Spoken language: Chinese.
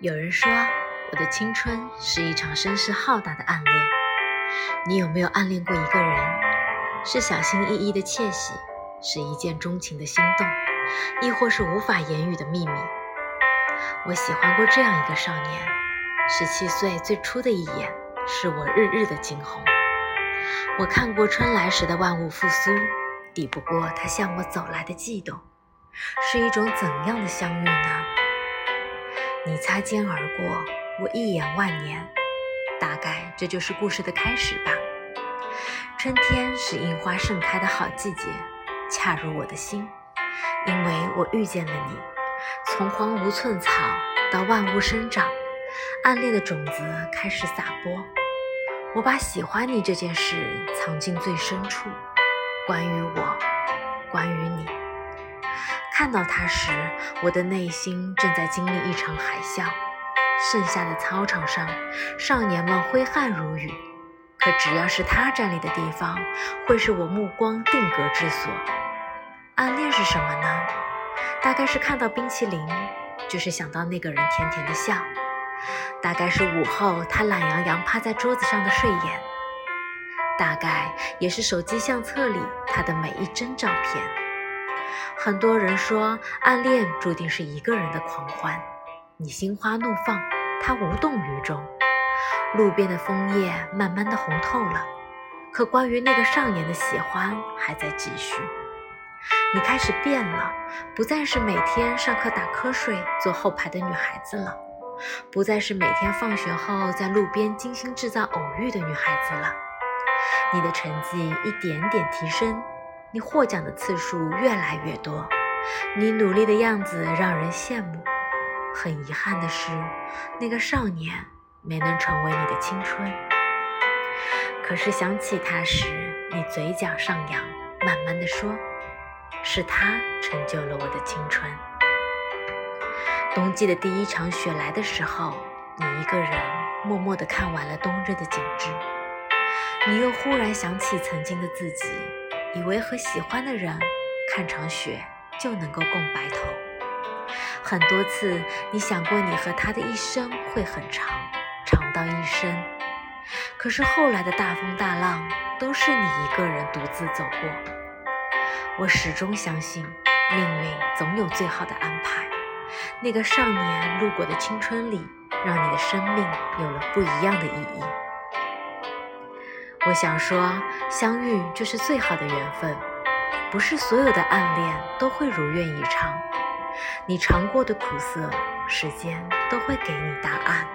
有人说，我的青春是一场声势浩大的暗恋。你有没有暗恋过一个人？是小心翼翼的窃喜，是一见钟情的心动，亦或是无法言语的秘密？我喜欢过这样一个少年，十七岁最初的一眼，是我日日的惊鸿。我看过春来时的万物复苏，抵不过他向我走来的悸动。是一种怎样的相遇呢？你擦肩而过，我一眼万年，大概这就是故事的开始吧。春天是樱花盛开的好季节，恰如我的心，因为我遇见了你。从荒芜寸草到万物生长，暗恋的种子开始撒播。我把喜欢你这件事藏进最深处，关于我，关于你。看到他时，我的内心正在经历一场海啸。盛夏的操场上，少年们挥汗如雨。可只要是他站立的地方，会是我目光定格之所。暗恋是什么呢？大概是看到冰淇淋，就是想到那个人甜甜的笑。大概是午后他懒洋洋趴在桌子上的睡眼。大概也是手机相册里他的每一帧照片。很多人说，暗恋注定是一个人的狂欢。你心花怒放，他无动于衷。路边的枫叶慢慢的红透了，可关于那个少年的喜欢还在继续。你开始变了，不再是每天上课打瞌睡坐后排的女孩子了，不再是每天放学后在路边精心制造偶遇的女孩子了。你的成绩一点点提升。你获奖的次数越来越多，你努力的样子让人羡慕。很遗憾的是，那个少年没能成为你的青春。可是想起他时，你嘴角上扬，慢慢的说：“是他成就了我的青春。”冬季的第一场雪来的时候，你一个人默默的看完了冬日的景致。你又忽然想起曾经的自己。以为和喜欢的人看场雪就能够共白头，很多次你想过你和他的一生会很长，长到一生。可是后来的大风大浪都是你一个人独自走过。我始终相信命运总有最好的安排。那个少年路过的青春里，让你的生命有了不一样的意义。我想说，相遇就是最好的缘分，不是所有的暗恋都会如愿以偿。你尝过的苦涩，时间都会给你答案。